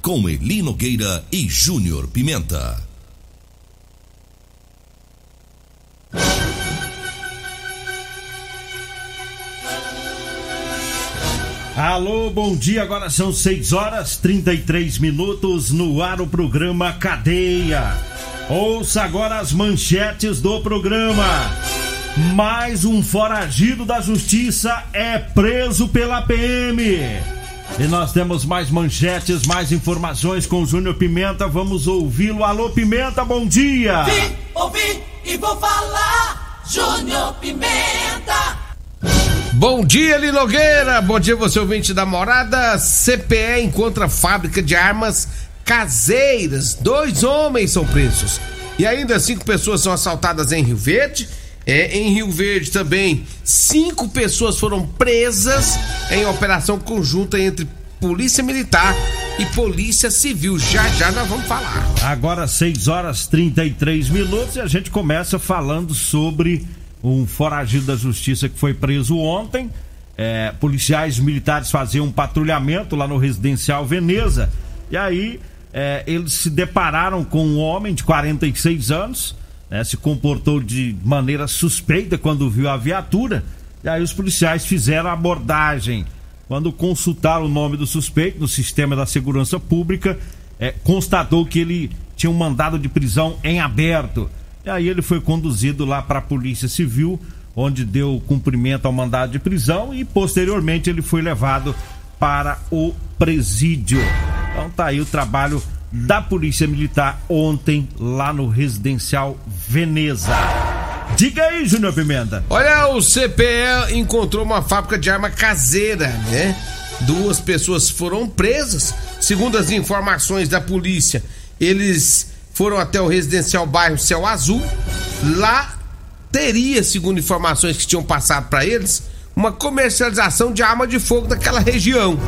Com Eli Nogueira e Júnior Pimenta. Alô, bom dia. Agora são 6 horas 33 minutos no ar o programa Cadeia. Ouça agora as manchetes do programa. Mais um foragido da justiça é preso pela PM. E nós temos mais manchetes, mais informações com o Júnior Pimenta. Vamos ouvi-lo. Alô, Pimenta, bom dia. Vim, ouvi e vou falar. Júnior Pimenta. Bom dia, Linogueira. Bom dia, você ouvinte da morada. CPE encontra fábrica de armas caseiras. Dois homens são presos. E ainda cinco pessoas são assaltadas em Rio Verde. É, em Rio Verde também, cinco pessoas foram presas em operação conjunta entre Polícia Militar e Polícia Civil. Já já nós vamos falar. Agora 6 horas 33 minutos e a gente começa falando sobre um foragido da justiça que foi preso ontem. É, policiais militares faziam um patrulhamento lá no residencial Veneza. E aí é, eles se depararam com um homem de 46 anos, né, se comportou de maneira suspeita quando viu a viatura. E aí os policiais fizeram a abordagem. Quando consultaram o nome do suspeito no sistema da segurança pública, é, constatou que ele tinha um mandado de prisão em aberto. E aí ele foi conduzido lá para a Polícia Civil, onde deu cumprimento ao mandado de prisão e posteriormente ele foi levado para o presídio. Então tá aí o trabalho da Polícia Militar ontem lá no residencial Veneza. Diga aí, Júnior Pimenta. Olha, o CPE encontrou uma fábrica de arma caseira, né? Duas pessoas foram presas. Segundo as informações da polícia, eles foram até o residencial bairro Céu Azul. Lá teria, segundo informações que tinham passado para eles, uma comercialização de arma de fogo daquela região.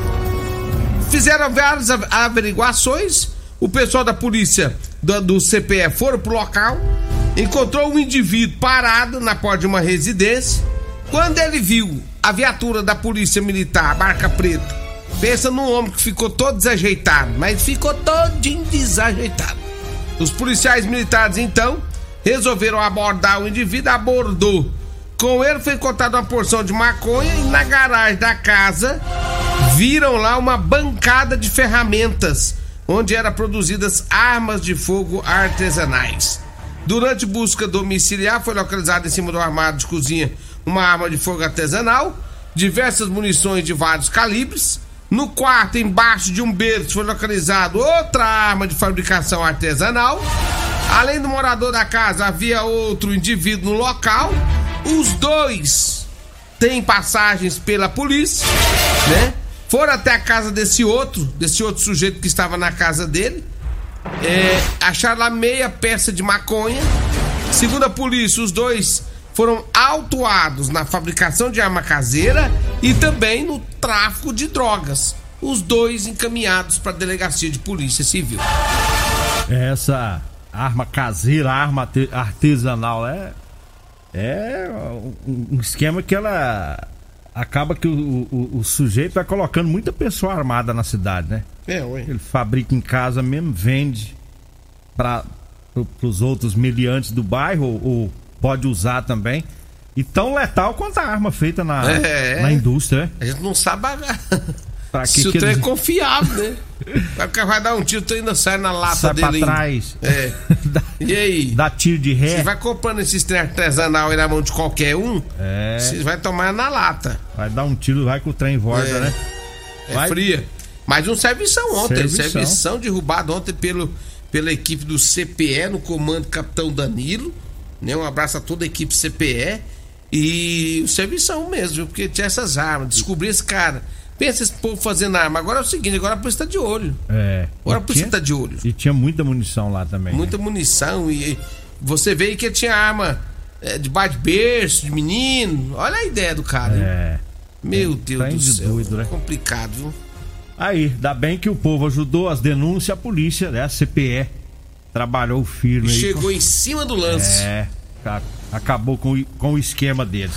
Fizeram várias averiguações. O pessoal da polícia do, do CPE foram pro local, encontrou um indivíduo parado na porta de uma residência. Quando ele viu a viatura da polícia militar, marca preta, pensa num homem que ficou todo desajeitado, mas ficou todinho desajeitado. Os policiais militares então resolveram abordar o indivíduo, abordou. Com ele foi encontrada uma porção de maconha e na garagem da casa viram lá uma bancada de ferramentas onde eram produzidas armas de fogo artesanais. Durante busca domiciliar, foi localizada em cima do armário de cozinha uma arma de fogo artesanal, diversas munições de vários calibres. No quarto, embaixo de um berço, foi localizado outra arma de fabricação artesanal. Além do morador da casa, havia outro indivíduo no local. Os dois têm passagens pela polícia, né? Foram até a casa desse outro, desse outro sujeito que estava na casa dele. É, acharam lá meia peça de maconha. Segundo a polícia, os dois foram autuados na fabricação de arma caseira e também no tráfico de drogas. Os dois encaminhados para a delegacia de polícia civil. Essa arma caseira, arma artesanal é é um esquema que ela acaba que o, o, o, sujeito vai colocando muita pessoa armada na cidade, né? É, ué. Ele fabrica em casa mesmo, vende para os outros meliantes do bairro, ou, ou, pode usar também. E tão letal quanto a arma feita na, é, na indústria. A gente não sabe. Pra que Se o que trem é confiável, né? Vai, o cara vai dar um tiro, tu ainda sai na lata Sai dele. pra ainda. trás. É. dá, E aí? dá tiro de ré. Você vai comprando esses trem artesanal aí na mão de qualquer um, É. você vai tomar na lata. Vai dar um tiro, vai com o trem volta, É. né? É Vai- fria. Mas um servição ontem. Servição. Servição, derrubado ontem pelo, pela equipe do CPE, no comando do Capitão Danilo. Né? Um abraço a toda a equipe CPE. E o servição mesmo, viu? porque tinha essas armas. Descobri esse cara. Pensa esse povo fazendo arma. Agora é o seguinte, agora a polícia tá de olho. É. Agora a E polícia tinha- tá de olho. E tinha muita munição lá também. Muita munição e você vê que tinha arma é, de bate berço, de menino. Olha a ideia do cara. hein? É. Meu Deus do céu. doido, né? Complicado, viu? Aí, dá bem que o povo ajudou as denúncias, a polícia, né? A CPE trabalhou firme aí. Chegou em cima do lance. É, ca- acabou com, o- com o esquema deles.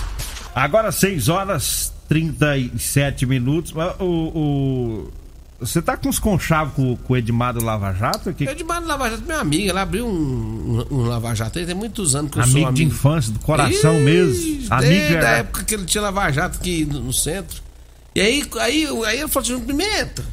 Agora 6 horas 37 minutos. O, o- você tá com os conchavos com, com o Edmar do Lava Jato? Que, Eu de Mano Lava Jato, meu amigo, ela abriu um, um, um Lava Jato, tem muitos anos que eu sou amigo amigo. de infância, do coração Ih, mesmo. Amigo Desde a é. época que ele tinha Lava Jato aqui no, no centro. E aí, aí, aí ele falou assim, Pimenta,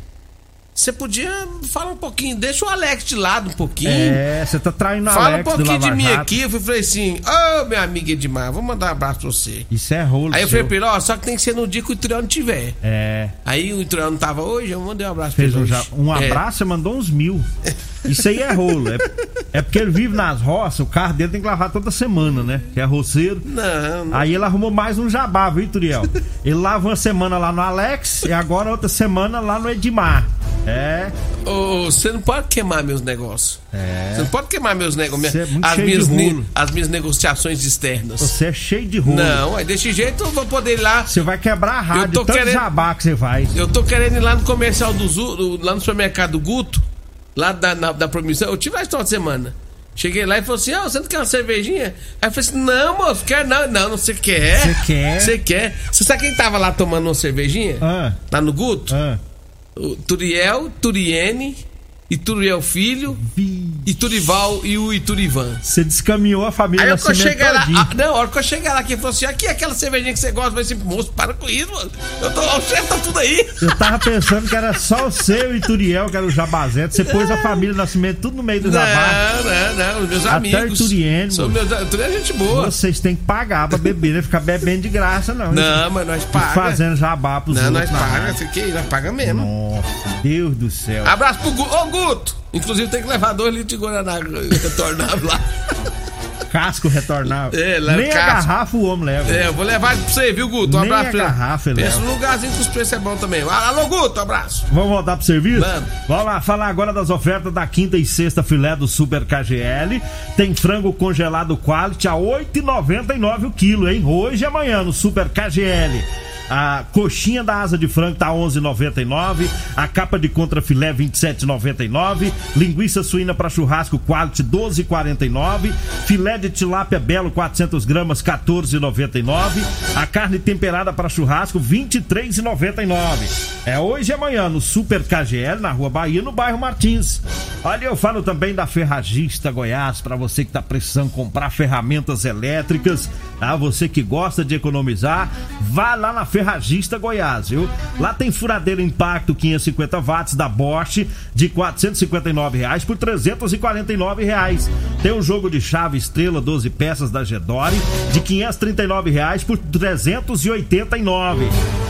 você podia falar um pouquinho, deixa o Alex de lado um pouquinho. É, você tá traindo a Fala um Alex pouquinho de mim aqui. Eu falei assim: Ô meu amigo Edmar, vou mandar um abraço pra você. Isso é rolo. Aí eu falei pra ele: Ó, só que tem que ser no dia que o Ituriano tiver. É. Aí o Ituriano tava hoje, eu mandei um abraço Fez pra um, ele. um É. abraço, você mandou uns mil. Isso aí é rolo. É, é porque ele vive nas roças, o carro dele tem que lavar toda semana, né? Que é roceiro. Não, não. Aí ele arrumou mais um jabá, viu, Turiel? Ele lava uma semana lá no Alex e agora outra semana lá no Edmar. É. Ô, você não pode queimar meus negócios. É. Você não pode queimar meus negócios. É as, minhas ne- as minhas negociações externas. Você é cheio de rolo. Não, aí desse jeito eu vou poder ir lá. Você vai quebrar a rádio, tô tanto querendo- jabá que você vai. Eu tô querendo ir lá no comercial do Zu, do- lá no supermercado Guto, lá da, na, da promissão. Eu tive lá esse final de semana. Cheguei lá e falou assim: Ah, você não quer uma cervejinha? Aí eu falei assim: Não, moço, quer não. Não, não, você quer. Você quer? Você quer. Você sabe quem tava lá tomando uma cervejinha? Ah, Lá no Guto? ah. Turiel, Turiene, e Turiel Filho, Vi- e Turival e o Iturivan. Você descaminhou a família Aí que eu cheguei lá, ah, não, a hora que eu cheguei lá, quem falou assim: aqui é aquela cervejinha que você gosta, vai assim, moço, para com isso, mano. Eu tô, o chefe tá tudo aí. Eu tava pensando que era só o seu e Turiel, que era o Jabazete. Você pôs a família Nascimento tudo no meio do jabá. Não, não, não, os meus Até amigos. Ituriene, São moço. meus, Ituriene é gente boa. Vocês têm que pagar pra beber, né? Ficar bebendo de graça, não. Não, mas nós E paga. fazendo jabá pros Não, nós outros. na paga, rádio. fiquei, nós paga mesmo. Nossa, Deus do céu. Abraço pro Guto. Guto! Inclusive tem que levar dois litros de Guaraná retornável lá. Casco retornável. É, leva Nem a casco. garrafa o homem leva. É, eu vou levar pra você, viu, Guto? Um Nem abraço a pra garrafa ele Pensa leva. num lugarzinho que os preços é bom também. Alô, Guto, abraço. Vamos voltar pro serviço? Vamos. Vamos lá, falar agora das ofertas da quinta e sexta filé do Super KGL. Tem frango congelado quality a R$ 8,99 o quilo, hein? Hoje e amanhã no Super KGL. A coxinha da asa de frango tá 11,99, a capa de contra filé 27,99, linguiça suína para churrasco quality 12,49, filé de tilápia belo 400 gramas 14,99, a carne temperada para churrasco 23,99. É hoje e amanhã no Super KGL na Rua Bahia, no bairro Martins. Olha, eu falo também da Ferragista Goiás para você que tá precisando comprar ferramentas elétricas, tá? Você que gosta de economizar, vá lá na Ferragista Goiás, viu? Lá tem furadeira impacto 550 watts da Bosch de 459 reais por 349 reais. Tem o jogo de chave estrela 12 peças da Gedore de 539 reais por R$ 389.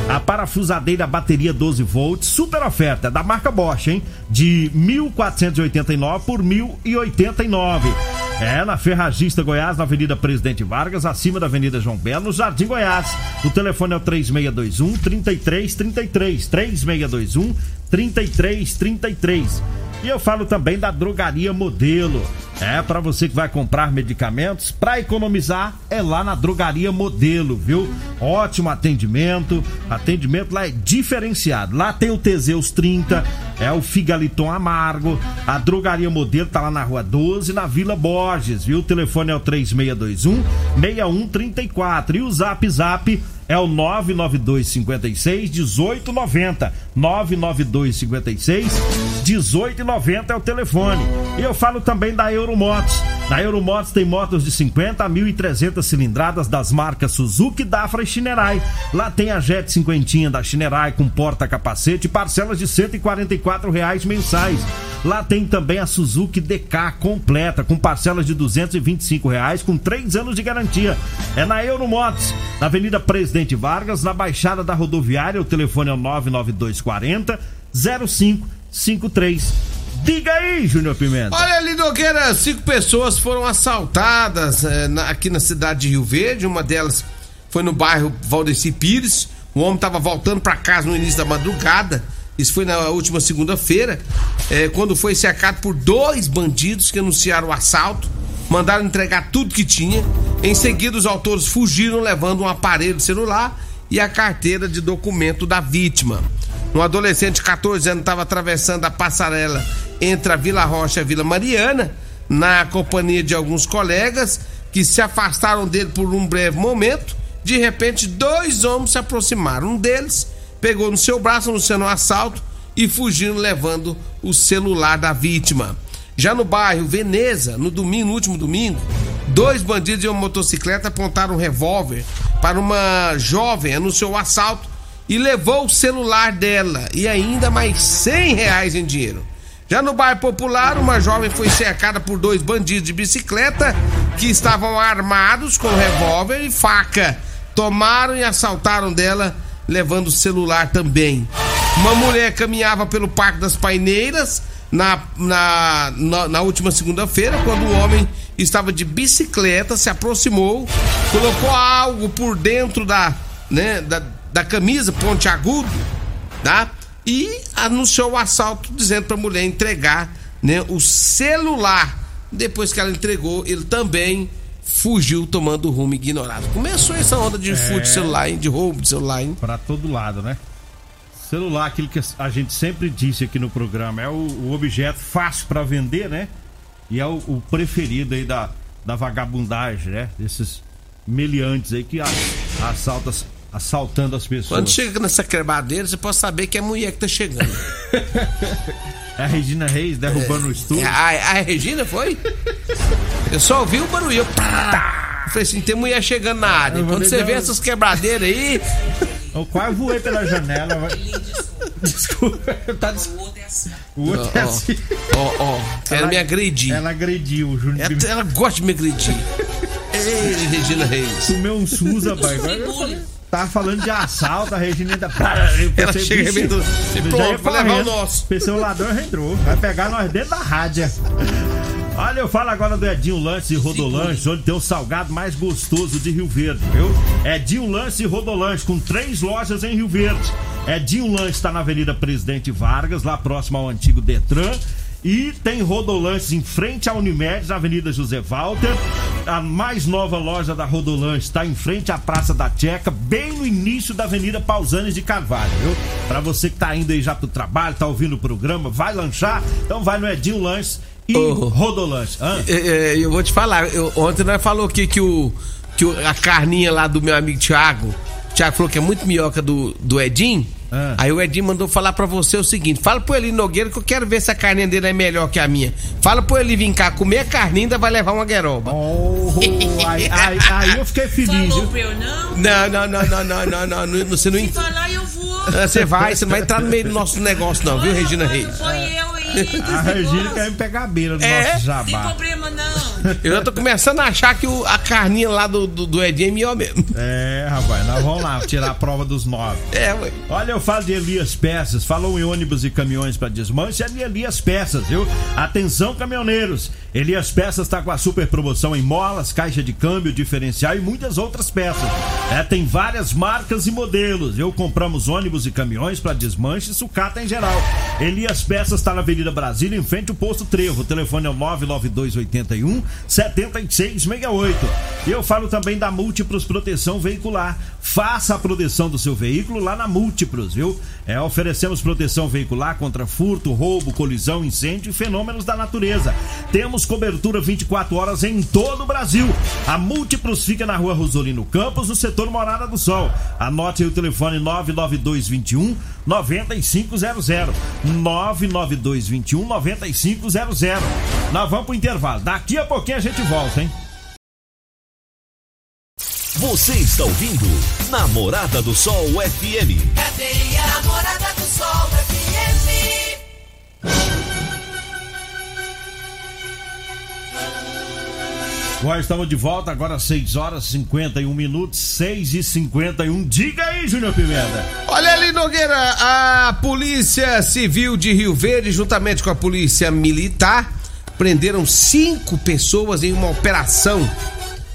A parafusadeira bateria 12 volts, super oferta da marca Bosch, hein? De 1.489 por 1.089. É, na Ferragista Goiás, na Avenida Presidente Vargas, acima da Avenida João Belo, no Jardim Goiás. O telefone é o 3621 3333. 3621 3333. E eu falo também da Drogaria Modelo. É, para você que vai comprar medicamentos, para economizar, é lá na Drogaria Modelo, viu? Ótimo atendimento, atendimento lá é diferenciado. Lá tem o Teseus 30, é o Figaliton Amargo. A Drogaria Modelo tá lá na Rua 12, na Vila Borges, viu? O telefone é o 3621 6134 e o Zap Zap é o 99256 1890. 99256 1890 é o telefone. E eu falo também da Euromotos. Na Euromotos tem motos de 50 a 1.300 cilindradas das marcas Suzuki, Dafra e Shinerai. Lá tem a Jet 50 da Shinerai com porta-capacete e parcelas de 144 reais mensais. Lá tem também a Suzuki DK completa com parcelas de 225 reais com 3 anos de garantia. É na Euromotos, na Avenida Presidente Vargas, na Baixada da Rodoviária. O telefone é o 99240 0553. Diga aí, Júnior Pimenta. Olha ali, Nogueira, cinco pessoas foram assaltadas é, na, aqui na cidade de Rio Verde. Uma delas foi no bairro Valdeci Pires. O homem estava voltando para casa no início da madrugada. Isso foi na última segunda-feira, é, quando foi cercado por dois bandidos que anunciaram o assalto, mandaram entregar tudo que tinha. Em seguida, os autores fugiram levando um aparelho celular e a carteira de documento da vítima. Um adolescente de 14 anos estava atravessando a passarela entre a Vila Rocha e a Vila Mariana, na companhia de alguns colegas que se afastaram dele por um breve momento. De repente, dois homens se aproximaram. Um deles pegou no seu braço, anunciando um assalto e fugindo, levando o celular da vítima. Já no bairro Veneza, no domingo, no último domingo, dois bandidos em uma motocicleta apontaram um revólver para uma jovem, anunciou o assalto e levou o celular dela e ainda mais 100 reais em dinheiro. Já no bairro Popular, uma jovem foi cercada por dois bandidos de bicicleta que estavam armados com revólver e faca. Tomaram e assaltaram dela, levando o celular também. Uma mulher caminhava pelo Parque das Paineiras na, na, na, na última segunda-feira, quando o homem estava de bicicleta, se aproximou, colocou algo por dentro da, né, da, da camisa pontiagudo, tá? E anunciou o assalto dizendo para a mulher entregar, né, o celular. Depois que ela entregou, ele também fugiu tomando rumo ignorado. Começou essa onda de é... furto de celular, hein? de roubo de celular, hein? Para todo lado, né? Celular, aquilo que a gente sempre disse aqui no programa, é o, o objeto fácil para vender, né? E é o, o, preferido aí da, da vagabundagem, né? Desses meliantes aí que assaltam assaltando as pessoas. Quando chega nessa cremadeira, você pode saber que é a mulher que tá chegando. é a Regina Reis derrubando é, o estúdio. A, a, Regina foi? Eu só ouvi o barulho. Eu, pá, eu falei assim: tem mulher chegando na área. Quando você vê essas quebradeiras aí. Eu quase voei pela janela. Desculpa, tá des... O outro é assim. O outro é assim. Ó, ó, ela me agrediu. Ela agrediu Júnior. Ela, ela gosta de me agredir. Ei, Regina Reis. Comeu um SUS, rapaz. Tava falando de assalto, a Regina ainda. Ela chega arrebentou. E pronto, vai levar o nosso. Pensei, o ladrão entrou. Vai pegar nós dentro da rádio. Olha, eu falo agora do Edinho Lance e Rodolanche, onde tem o salgado mais gostoso de Rio Verde, viu? Edinho Lance e Rodolanche, com três lojas em Rio Verde. Edinho Lance está na Avenida Presidente Vargas, lá próximo ao antigo Detran. E tem Rodolanches em frente à Unimed, na Avenida José Walter. A mais nova loja da Rodolanches está em frente à Praça da Checa, bem no início da Avenida Pausanes de Carvalho, viu? Pra você que tá indo aí já pro trabalho, tá ouvindo o programa, vai lanchar, então vai no Edinho Lanches e oh, Rodolanches. É, é, eu vou te falar, eu, ontem nós falou aqui que, o, que o, a carninha lá do meu amigo Thiago, o Thiago falou que é muito minhoca do, do Edinho. Ah. Aí o Edinho mandou falar pra você o seguinte: fala pro Eli Nogueira que eu quero ver se a carninha dele é melhor que a minha. Fala pro Eli vir cá comer a carninha ainda vai levar uma gueroba. Oh, aí, aí, aí, eu fiquei feliz. Falou pra eu não? Não, não, não, não, não, não, não, não você não. Se falar, eu vou. Ah, você vai, você não vai entrar no meio do nosso negócio, não, viu, Regina Reis? Foi eu. A Regina quer me pegar a beira do é? nosso jabá. Não tem problema, não. Eu já tô começando a achar que o, a carninha lá do, do, do Edinho é melhor mesmo. É, rapaz, nós vamos lá tirar a prova dos nove. É, ué. Olha, eu falo de Elias Peças, falou em ônibus e caminhões para desmanche, é de Elias Peças, viu? Atenção, caminhoneiros. Elias Peças está com a super promoção em molas, caixa de câmbio, diferencial e muitas outras peças. É, tem várias marcas e modelos. Eu compramos ônibus e caminhões para desmanche e sucata em geral. Elias Peças está na Avenida Brasília, em frente ao posto Trevo. O telefone é o 99281 7668. E eu falo também da Múltiplos Proteção Veicular. Faça a proteção do seu veículo lá na Múltiplos, viu? É, oferecemos proteção veicular contra furto, roubo, colisão, incêndio e fenômenos da natureza. Temos cobertura 24 horas em todo o Brasil. A Múltiplos fica na rua Rosolino Campos, no setor Morada do Sol. Anote aí o telefone 99221 9500. 992 21 9500. Nós vamos pro intervalo. Daqui a pouquinho a gente volta, hein? Você está ouvindo Namorada do Sol FM. Cadeia Namorada do Sol FM. Nós estamos de volta agora às 6 horas e 51 minutos, 6 e 51. Diga aí, Júnior Pimenta. Olha ali, Nogueira, a Polícia Civil de Rio Verde, juntamente com a Polícia Militar, prenderam cinco pessoas em uma operação.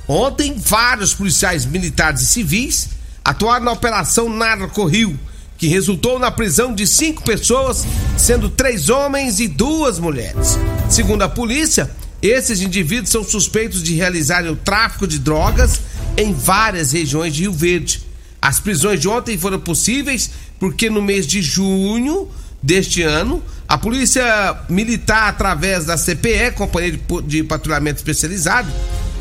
Ontem, vários policiais militares e civis atuaram na Operação Narco Rio, que resultou na prisão de cinco pessoas, sendo três homens e duas mulheres. Segundo a polícia, esses indivíduos são suspeitos de realizarem o tráfico de drogas em várias regiões de Rio Verde. As prisões de ontem foram possíveis porque no mês de junho deste ano, a Polícia Militar, através da CPE, Companhia de, Patrulhamento Especializado,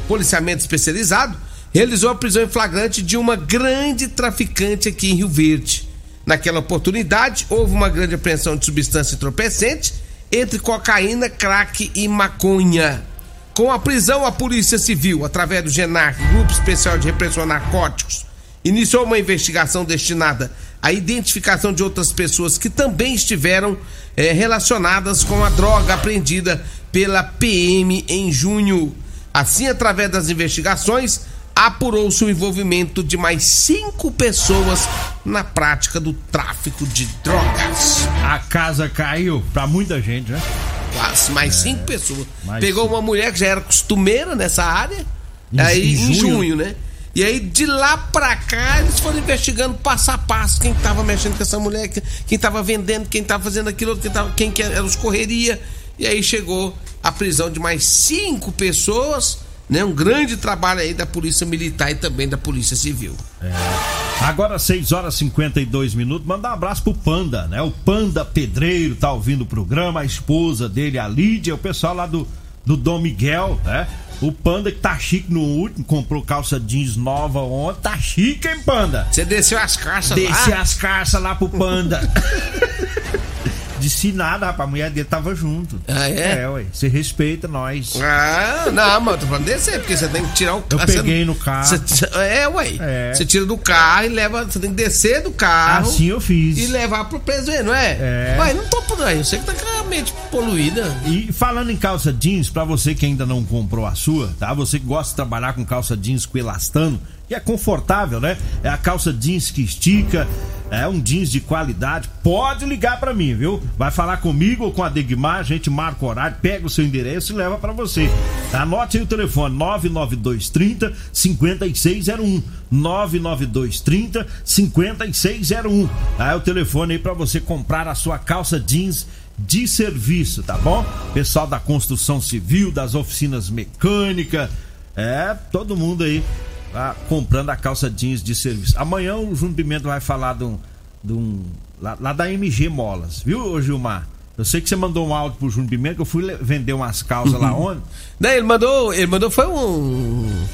Policiamento Especializado, realizou a prisão em flagrante de uma grande traficante aqui em Rio Verde. Naquela oportunidade, houve uma grande apreensão de substância entorpecente entre cocaína, crack e maconha. Com a prisão, a Polícia Civil, através do GENARC, Grupo Especial de Repressão a Narcóticos, iniciou uma investigação destinada à identificação de outras pessoas que também estiveram eh, relacionadas com a droga apreendida pela PM em junho. Assim, através das investigações, apurou-se o envolvimento de mais cinco pessoas na prática do tráfico de drogas. A casa caiu pra muita gente, né? Quase mais cinco pessoas. mais Pegou cinco. uma mulher que já era costumeira nessa área, Em- aí em em junho. junho, né? E aí de lá pra cá eles foram investigando passo a passo quem tava mexendo com essa mulher, que- quem tava vendendo, quem tava fazendo aquilo, quem, tava, quem que era os correria. E aí chegou a prisão de mais cinco pessoas, né? Um grande trabalho aí da Polícia Militar e também da Polícia Civil. Agora 6 horas e 52 minutos. Mandar um abraço pro Panda, né? O Panda Pedreiro tá ouvindo o programa, a esposa dele, a Lídia, o pessoal lá do, do Dom Miguel, né? O Panda que tá chique no último, comprou calça jeans nova ontem. Tá chique, hein, Panda? Você desceu as Desce lá? as carças lá pro Panda. Disse nada, rapaz. A mulher dele tava junto. Ah, é? É, ué. Você respeita nós. Ah, não, mas eu tô falando descer, porque você tem que tirar o Eu você- peguei no carro. você- é, ué. É. Você tira do carro e leva. Você tem que descer do carro. Assim eu fiz. E levar pro preso, não é? É. Mas não tô por aí. Eu sei que tá com a mente poluída. E falando em calça jeans, pra você que ainda não comprou a sua, tá? Você que gosta de trabalhar com calça jeans com elastano, que é confortável, né? É a calça jeans que estica, é um jeans de qualidade. Pode ligar pra mim, viu? Vai falar comigo ou com a Degmar, a gente marca o horário, pega o seu endereço e leva pra você. Anote aí o telefone 99230 5601. 99230 5601. Tá? É o telefone aí pra você comprar a sua calça jeans de serviço, tá bom? Pessoal da construção civil, das oficinas mecânicas, é, todo mundo aí tá comprando a calça jeans de serviço. Amanhã o Júnior Pimenta vai falar de um. De um lá, lá da MG Molas, viu, Gilmar? Eu sei que você mandou um áudio pro Júnior Pimenta, que eu fui vender umas calças lá onde. Não, ele mandou. Ele mandou foi um.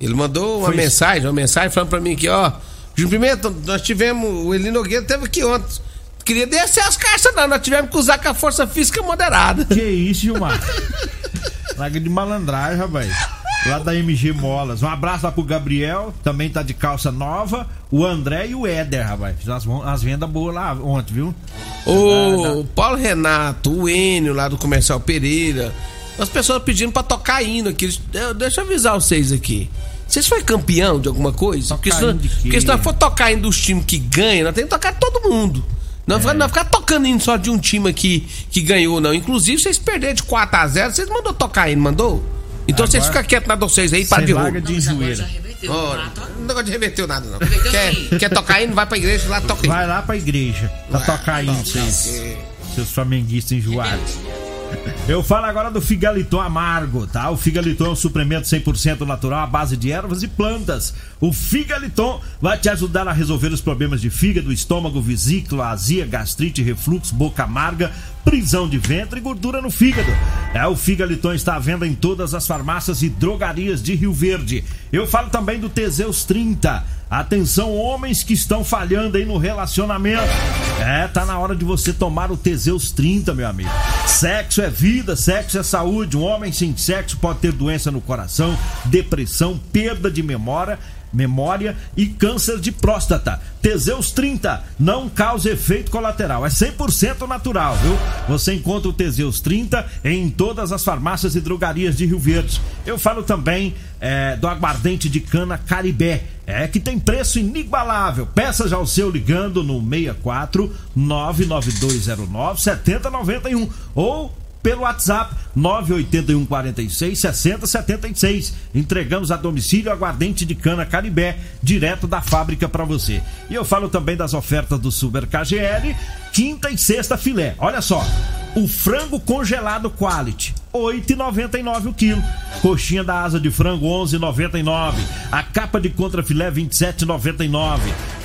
Ele mandou uma Foi isso. mensagem, uma mensagem falando pra mim aqui, ó. Júnior Pimenta, nós tivemos. O Elino Nogueira teve aqui ontem. Queria descer as caixas, não. Nós tivemos que usar com a força física moderada. Que isso, Gilmar? Larga de malandragem, rapaz. Lá da MG Molas. Um abraço lá pro Gabriel, também tá de calça nova. O André e o Éder, rapaz. Fiz as, as vendas boas lá ontem, viu? O Paulo Renato, o Enio lá do Comercial Pereira. As pessoas pedindo pra tocar hino aqui. Deixa eu avisar vocês aqui. Vocês foi campeão de alguma coisa? Porque se, quê? porque se nós for tocar hino dos times que ganham, nós temos que tocar de todo mundo. Não, É. vai ficar tocando hino só de um time aqui que ganhou, não. Inclusive, vocês perderam de 4x0, vocês mandou tocar hino, mandou? Então vocês Agora- ficam quietos na de vocês aí, para Sem de roubo. de enjoeira. Ora, Não negócio de reverteu nada, não. Quer, quer tocar hino, vai pra igreja lá toca hino. Vai lá pra igreja. Pra Vai, tocar aí, vocês. Seus flamenguistas enjoados. Eu falo agora do Figaliton Amargo, tá? O Figaliton é um suplemento 100% natural à base de ervas e plantas. O Figaliton vai te ajudar a resolver os problemas de fígado, estômago, vesícula, azia, gastrite, refluxo, boca amarga, prisão de ventre e gordura no fígado. É, o Figaliton está à venda em todas as farmácias e drogarias de Rio Verde. Eu falo também do Teseus 30. Atenção, homens que estão falhando aí no relacionamento. É, tá na hora de você tomar o Teseus 30, meu amigo. Sexo é vida, sexo é saúde. Um homem sem sexo pode ter doença no coração, depressão, perda de memória memória e câncer de próstata. Teseus 30 não causa efeito colateral, é 100% natural, viu? Você encontra o Teseus 30 em todas as farmácias e drogarias de Rio Verde. Eu falo também é, do aguardente de cana Caribé, é que tem preço inigualável. Peça já o seu ligando no 64 99209 7091 ou pelo WhatsApp 981 46 60 76. Entregamos a domicílio aguardente de cana Caribé, direto da fábrica para você. E eu falo também das ofertas do Super KGL, quinta e sexta filé. Olha só, o frango congelado quality, 8,99 o quilo. Coxinha da asa de frango 11,99. A capa de contrafilé 27,99.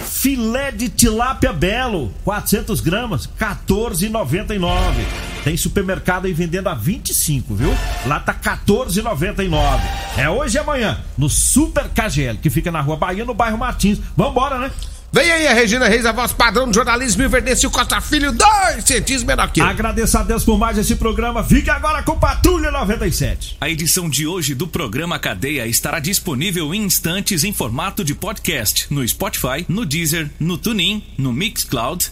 Filé de tilápia belo, 400 gramas, 14,99. Tem supermercado aí vendendo a 25, viu? Lá tá 14,99. É hoje e amanhã no Super KGL, que fica na Rua Bahia, no bairro Martins. Vambora, né? Vem aí a Regina Reis, a voz padrão do jornalismo e Verdêncio Costa Filho, dois centímetros menor que eu. Agradeço a Deus por mais esse programa. Fique agora com Patrulha 97. A edição de hoje do programa Cadeia estará disponível em instantes em formato de podcast no Spotify, no Deezer, no TuneIn, no Mixcloud,